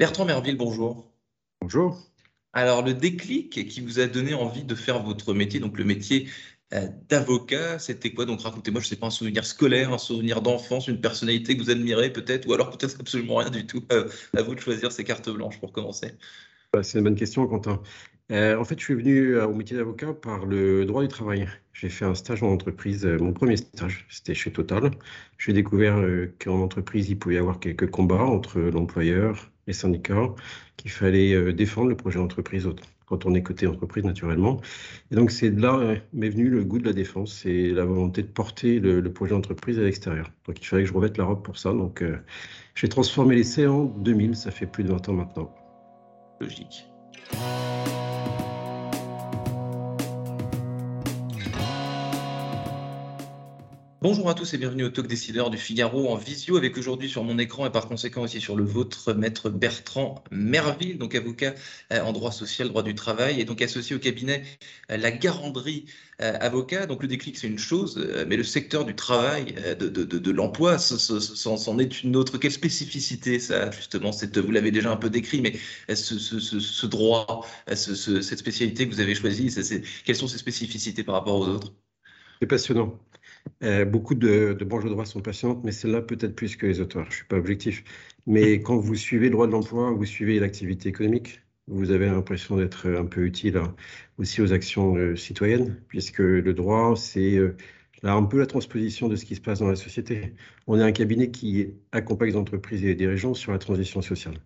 Bertrand Merville, bonjour. Bonjour. Alors, le déclic qui vous a donné envie de faire votre métier, donc le métier euh, d'avocat, c'était quoi? Donc, racontez-moi, je ne sais pas, un souvenir scolaire, un souvenir d'enfance, une personnalité que vous admirez peut-être, ou alors peut-être absolument rien du tout. Euh, à vous de choisir ces cartes blanches pour commencer. Bah, c'est une bonne question, Quentin. Euh, en fait, je suis venu au métier d'avocat par le droit du travail. J'ai fait un stage en entreprise, mon premier stage, c'était chez Total. J'ai découvert qu'en entreprise, il pouvait y avoir quelques combats entre l'employeur, les syndicats, qu'il fallait euh, défendre le projet d'entreprise quand on est côté entreprise naturellement. Et donc c'est de là euh, m'est venu le goût de la défense et la volonté de porter le, projet d'entreprise à l'extérieur. Donc il fallait que je revête la robe pour ça. Donc euh, j'ai transformé l'essai en 2000, ça fait plus de 20 ans maintenant. Logique. Bonjour à tous et bienvenue au Talk Décideur du Figaro en visio avec aujourd'hui sur mon écran et par conséquent aussi sur le vôtre, maître Bertrand Merville, donc avocat euh, en droit social, droit du travail et donc associé au cabinet euh, La Garandrie euh, Avocat. Donc le déclic c'est une chose, mais le secteur du travail, de, de, de, l'emploi, c'en est une autre. Quelle spécificité ça justement cette, Vous l'avez déjà un peu décrit, mais ce, ce, ce droit, cette spécialité que vous avez choisie, quelles sont ces spécificités par rapport aux autres? C'est passionnant. Euh, beaucoup de, de branches de droit sont patientes, mais celle-là peut-être plus que les auteurs. Je ne suis pas objectif. Mais quand vous suivez le droit de l'emploi, vous suivez l'activité économique, vous avez l'impression d'être un peu utile hein, aussi aux actions euh, citoyennes, puisque le droit, c'est euh, un peu la transposition de ce qui se passe dans la société. On est un cabinet qui accompagne les entreprises et les dirigeants sur la transition sociale.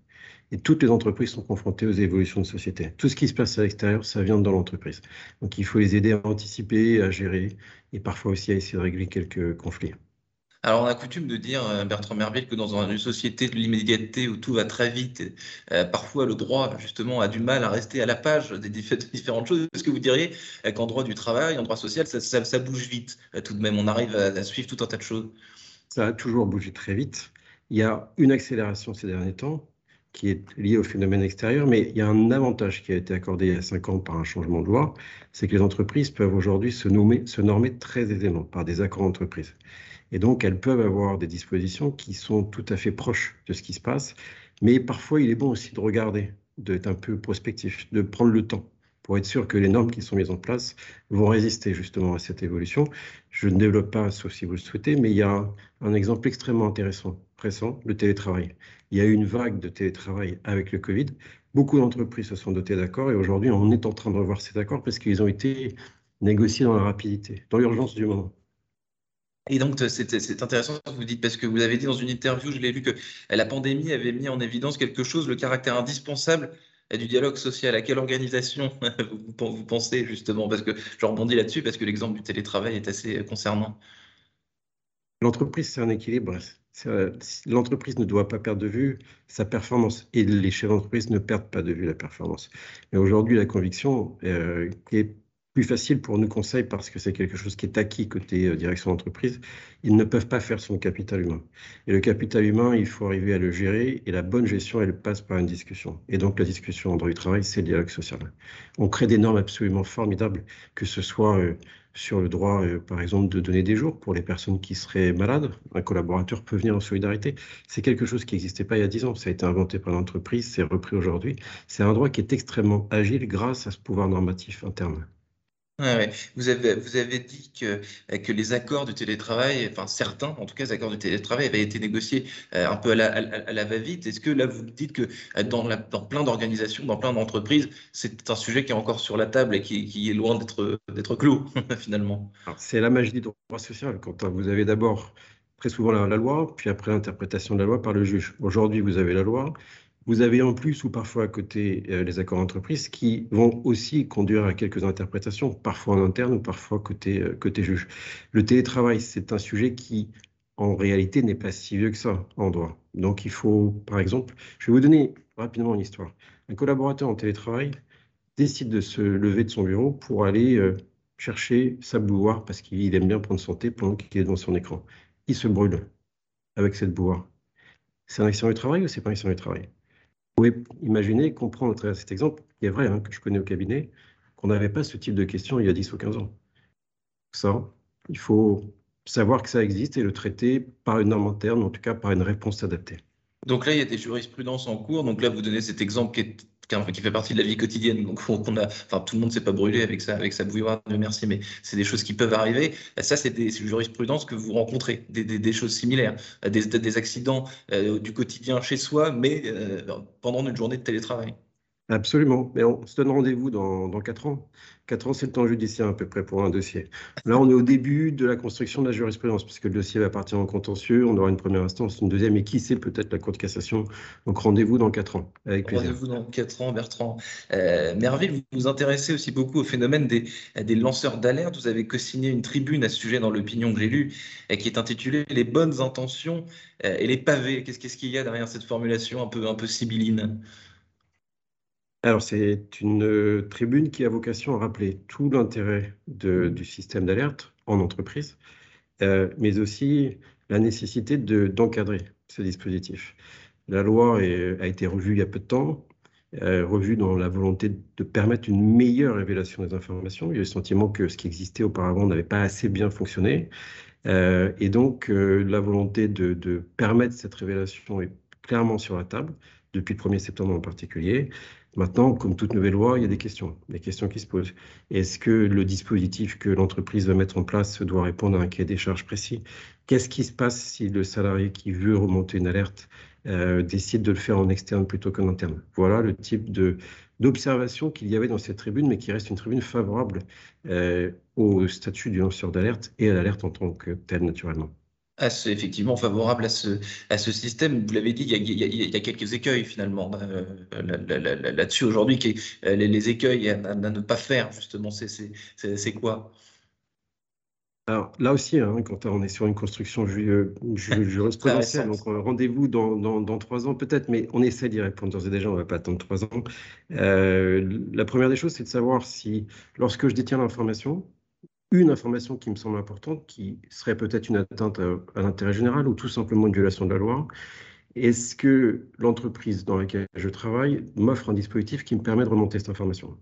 Et toutes les entreprises sont confrontées aux évolutions de société. Tout ce qui se passe à l'extérieur, ça vient dans l'entreprise. Donc il faut les aider à anticiper, à gérer et parfois aussi à essayer de régler quelques conflits. Alors, on a coutume de dire, euh, Bertrand Merville, que dans une société de l'immédiateté où tout va très vite, euh, parfois le droit, justement, a du mal à rester à la page des différentes choses. Est-ce que vous diriez euh, qu'en droit du travail, en droit social, ça, bouge vite tout de même? On arrive à, suivre tout un tas de choses Ça a toujours bougé très vite. Il y a une accélération ces derniers temps qui est lié au phénomène extérieur, mais il y a un avantage qui a été accordé il y a cinq ans par un changement de loi, c'est que les entreprises peuvent aujourd'hui se, se normer très aisément par des accords d'entreprise. Et donc, elles peuvent avoir des dispositions qui sont tout à fait proches de ce qui se passe, mais parfois, il est bon aussi de regarder, d'être un peu prospectif, de prendre le temps pour être sûr que les normes qui sont mises en place vont résister justement à cette évolution. Je ne développe pas, sauf si vous le souhaitez, mais il y a un exemple extrêmement intéressant, pressant, le télétravail. Il y a eu une vague de télétravail avec le Covid. Beaucoup d'entreprises se sont dotées d'accords et aujourd'hui, on est en train de revoir ces accords parce qu'ils ont été négociés dans la rapidité, dans l'urgence du moment. Et donc, c'est intéressant ce que vous dites, parce que vous avez dit dans une interview, je l'ai vu, que la pandémie avait mis en évidence quelque chose, le caractère indispensable du dialogue social À quelle organisation vous pensez justement? Parce que je rebondis là-dessus parce que l'exemple du télétravail est assez concernant. L'entreprise, c'est un équilibre. L'entreprise ne doit pas perdre de vue sa performance et les chefs d'entreprise ne perdent pas de vue la performance. Mais aujourd'hui, la conviction euh, est plus facile pour nous conseils parce que c'est quelque chose qui est acquis côté euh, direction d'entreprise. Ils ne peuvent pas faire son capital humain. Et le capital humain, il faut arriver à le gérer et la bonne gestion, elle passe par une discussion. Et donc la discussion en droit du travail, c'est le dialogue social. On crée des normes absolument formidables, que ce soit euh, sur le droit, euh, par exemple, de donner des jours pour les personnes qui seraient malades. Un collaborateur peut venir en solidarité. C'est quelque chose qui n'existait pas il y a 10 ans. Ça a été inventé par l'entreprise, c'est repris aujourd'hui. C'est un droit qui est extrêmement agile grâce à ce pouvoir normatif interne. Vous avez, vous avez dit que, que les accords du télétravail, enfin certains, en tout cas, les accords du télétravail avaient été négociés euh, un peu à la, à, la va-vite. Est-ce que là, vous dites que euh, dans, la, dans plein d'organisations, dans plein d'entreprises, c'est un sujet qui est encore sur la table et qui, qui est loin d'être clos, finalement? C'est la magie du droit social. Quand vous avez d'abord très souvent la loi, puis après l'interprétation de la loi par le juge. Aujourd'hui, vous avez la loi, vous avez en plus ou parfois à côté euh, les accords d'entreprise qui vont aussi conduire à quelques interprétations, parfois en interne ou parfois côté, euh, côté juge. Le télétravail, c'est un sujet qui, en réalité, n'est pas si vieux que ça en droit. Donc il faut, par exemple, je vais vous donner rapidement une histoire. Un collaborateur en télétravail décide de se lever de son bureau pour aller euh, chercher sa bouilloire parce qu'il aime bien prendre son thé pendant qu'il est devant son écran. Il se brûle avec cette bouilloire. C'est un accident du travail ou c'est pas un accident du travail? Pouvez imaginer, comprendre à travers cet exemple, il est vrai hein, que je connais au cabinet, qu'on n'avait pas ce type de questions il y a 10 ou 15 ans. Ça, il faut savoir que ça existe et le traiter par une norme interne, en tout cas par une réponse adaptée. Donc là, il y a des jurisprudences en cours. Donc là, vous donnez cet exemple qui, est, qui fait partie de la vie quotidienne. Donc on a, enfin, tout le monde ne s'est pas brûlé avec ça, avec sa bouilloire, merci, mais c'est des choses qui peuvent arriver. Ça, c'est des jurisprudences que vous rencontrez, des, des, choses similaires, des, des accidents euh, du quotidien chez soi, mais euh, pendant une journée de télétravail. Absolument, mais on se donne rendez-vous dans, dans 4 ans. 4 ans, c'est le temps judiciaire à peu près pour un dossier. Là, on est au début de la construction de la jurisprudence, puisque le dossier va partir en contentieux, on aura une première instance, une deuxième, et qui sait, peut-être la Cour de cassation. Donc rendez-vous dans 4 ans, avec plaisir. Rendez-vous dans 4 ans, Bertrand. Euh, Merville, vous vous intéressez aussi beaucoup au phénomène des, des lanceurs d'alerte. Vous avez co-signé une tribune à ce sujet dans l'opinion que j'ai lue, euh, qui est intitulée Les bonnes intentions euh, et les pavés. Qu'est-ce qu'il y a derrière cette formulation un peu, un peu sibylline? Alors, c'est une euh, tribune qui a vocation à rappeler tout l'intérêt du système d'alerte en entreprise, euh, mais aussi la nécessité d'encadrer ce dispositif. La loi a été revue il y a peu de temps, euh, revue dans la volonté de permettre une meilleure révélation des informations. Il y a le sentiment que ce qui existait auparavant n'avait pas assez bien fonctionné. et donc, la volonté de, de permettre cette révélation est clairement sur la table depuis le 1er septembre en particulier. Maintenant, comme toute nouvelle loi, il y a des questions, des questions qui se posent. Est-ce que le dispositif que l'entreprise va mettre en place doit répondre à un cahier des charges précis? Qu'est-ce qui se passe si le salarié qui veut remonter une alerte euh, décide de le faire en externe plutôt qu'en interne? Voilà le type d'observation qu'il y avait dans cette tribune, mais qui reste une tribune favorable euh, au statut du lanceur d'alerte et à l'alerte en tant que telle, naturellement effectivement favorable à ce, à ce système. Vous l'avez dit, il y, a, quelques écueils finalement euh, là-dessus aujourd'hui. Euh, les, les, écueils à, ne pas faire, justement, c'est quoi? Alors là aussi, hein, quand on est sur une construction jurisprudentielle, donc euh, rendez-vous dans, dans, trois ans peut-être, mais on essaie d'y répondre d'ores et déjà, on ne va pas attendre trois ans. la première des choses, c'est de savoir si, lorsque je détiens l'information, une information qui me semble importante, qui serait peut-être une atteinte à, l'intérêt général ou tout simplement une violation de la loi. Est-ce que l'entreprise dans laquelle je travaille m'offre un dispositif qui me permet de remonter cette information?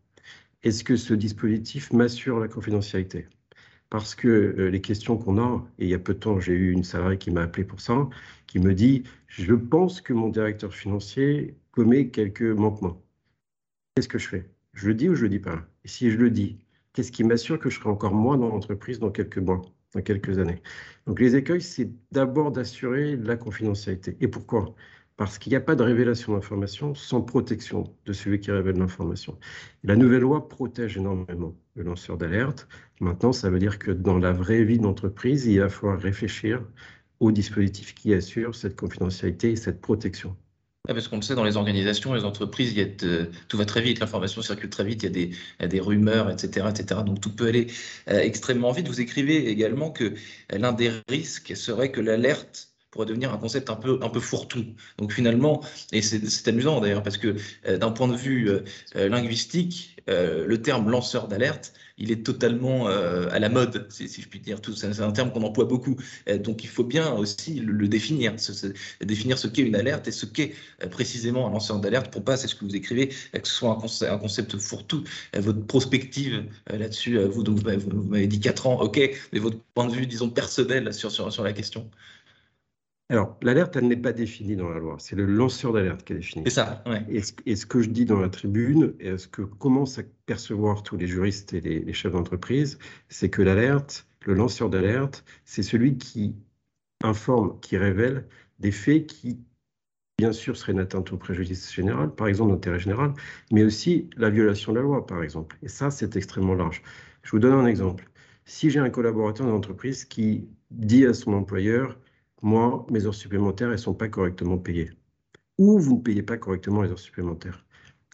Est-ce que ce dispositif m'assure la confidentialité? Parce que euh, les questions qu'on a, et il y a peu de temps, j'ai eu une salariée qui m'a appelé pour ça, qui me dit Je pense que mon directeur financier commet quelques manquements. Qu'est-ce que je fais? Je le dis ou je le dis pas? Et si je le dis, qu'est-ce qui m'assure que je serai encore moins dans l'entreprise dans quelques mois, dans quelques années? Donc les écueils, c'est d'abord d'assurer la confidentialité. Et pourquoi? Parce qu'il n'y a pas de révélation d'information sans protection de celui qui révèle l'information. La nouvelle loi protège énormément le lanceur d'alerte. Maintenant, ça veut dire que dans la vraie vie d'entreprise, il va falloir réfléchir au dispositif qui assure cette confidentialité et cette protection parce qu'on le sait, dans les organisations, les entreprises, il y a tout va très vite, l'information circule très vite, il y a des, rumeurs, etc., etc. Donc tout peut aller euh, extrêmement vite. Vous écrivez également que l'un des risques serait que l'alerte pourrait devenir un concept un peu, un peu fourre-tout. Donc finalement, et c'est amusant d'ailleurs, parce que euh, d'un point de vue euh, linguistique, le terme lanceur d'alerte il est totalement euh, à la mode, si, je puis dire. C'est un terme qu'on emploie beaucoup. Euh, donc il faut bien aussi le, définir, définir ce qu'est une alerte et ce qu'est euh, précisément un lanceur d'alerte pour pas, c'est ce que vous écrivez, que ce soit un concept, fourre-tout. votre prospective là-dessus, vous, m'avez dit 4 ans, ok, mais votre point de vue, disons, personnel sur, sur la question. Alors, l'alerte, elle n'est pas définie dans la loi. C'est le lanceur d'alerte qui est défini. C'est ça, et, ce, que je dis dans la tribune, et ce que commencent à percevoir tous les juristes et les, chefs d'entreprise, c'est que l'alerte, le lanceur d'alerte, c'est celui qui informe, qui révèle des faits qui, bien sûr, seraient une atteinte au préjudice général, par exemple l'intérêt général, mais aussi la violation de la loi, par exemple. Et ça, c'est extrêmement large. Je vous donne un exemple. Si j'ai un collaborateur d'entreprise qui dit à son employeur, moi, mes heures supplémentaires, elles ne sont pas correctement payées. Ou vous ne payez pas correctement les heures supplémentaires.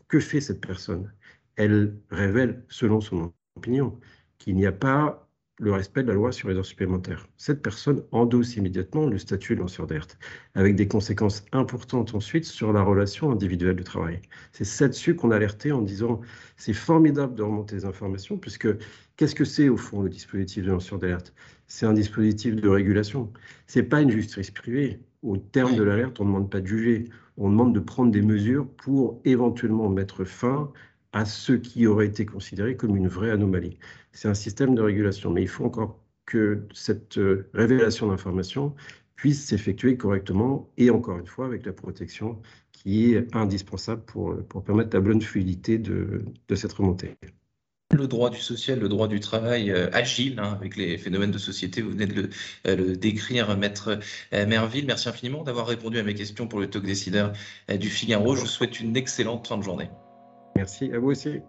Que fait cette personne? Elle révèle, selon son opinion, qu'il n'y a pas le respect de la loi sur les heures supplémentaires. Cette personne endosse immédiatement le statut de lanceur d'alerte, avec des conséquences importantes ensuite sur la relation individuelle de travail. C'est là-dessus qu'on a alerté en disant c'est formidable de remonter les informations, puisque qu'est-ce que c'est au fond le dispositif de lanceur d'alerte? C'est un dispositif de régulation. Ce n'est pas une justice privée. Au terme de l'alerte, on ne demande pas de juger, on demande de prendre des mesures pour éventuellement mettre fin à ce qui aurait été considéré comme une vraie anomalie. C'est un système de régulation, mais il faut encore que cette euh, révélation d'informations puisse s'effectuer correctement et encore une fois avec la protection qui est indispensable pour, pour permettre la bonne fluidité de, cette remontée le droit du social, le droit du travail euh, agile hein, avec les phénomènes de société. Vous venez de le, euh, décrire, Maître euh, Merville. Merci infiniment d'avoir répondu à mes questions pour le talk décideur du Figaro. Je vous souhaite une excellente fin de journée. Merci à vous aussi.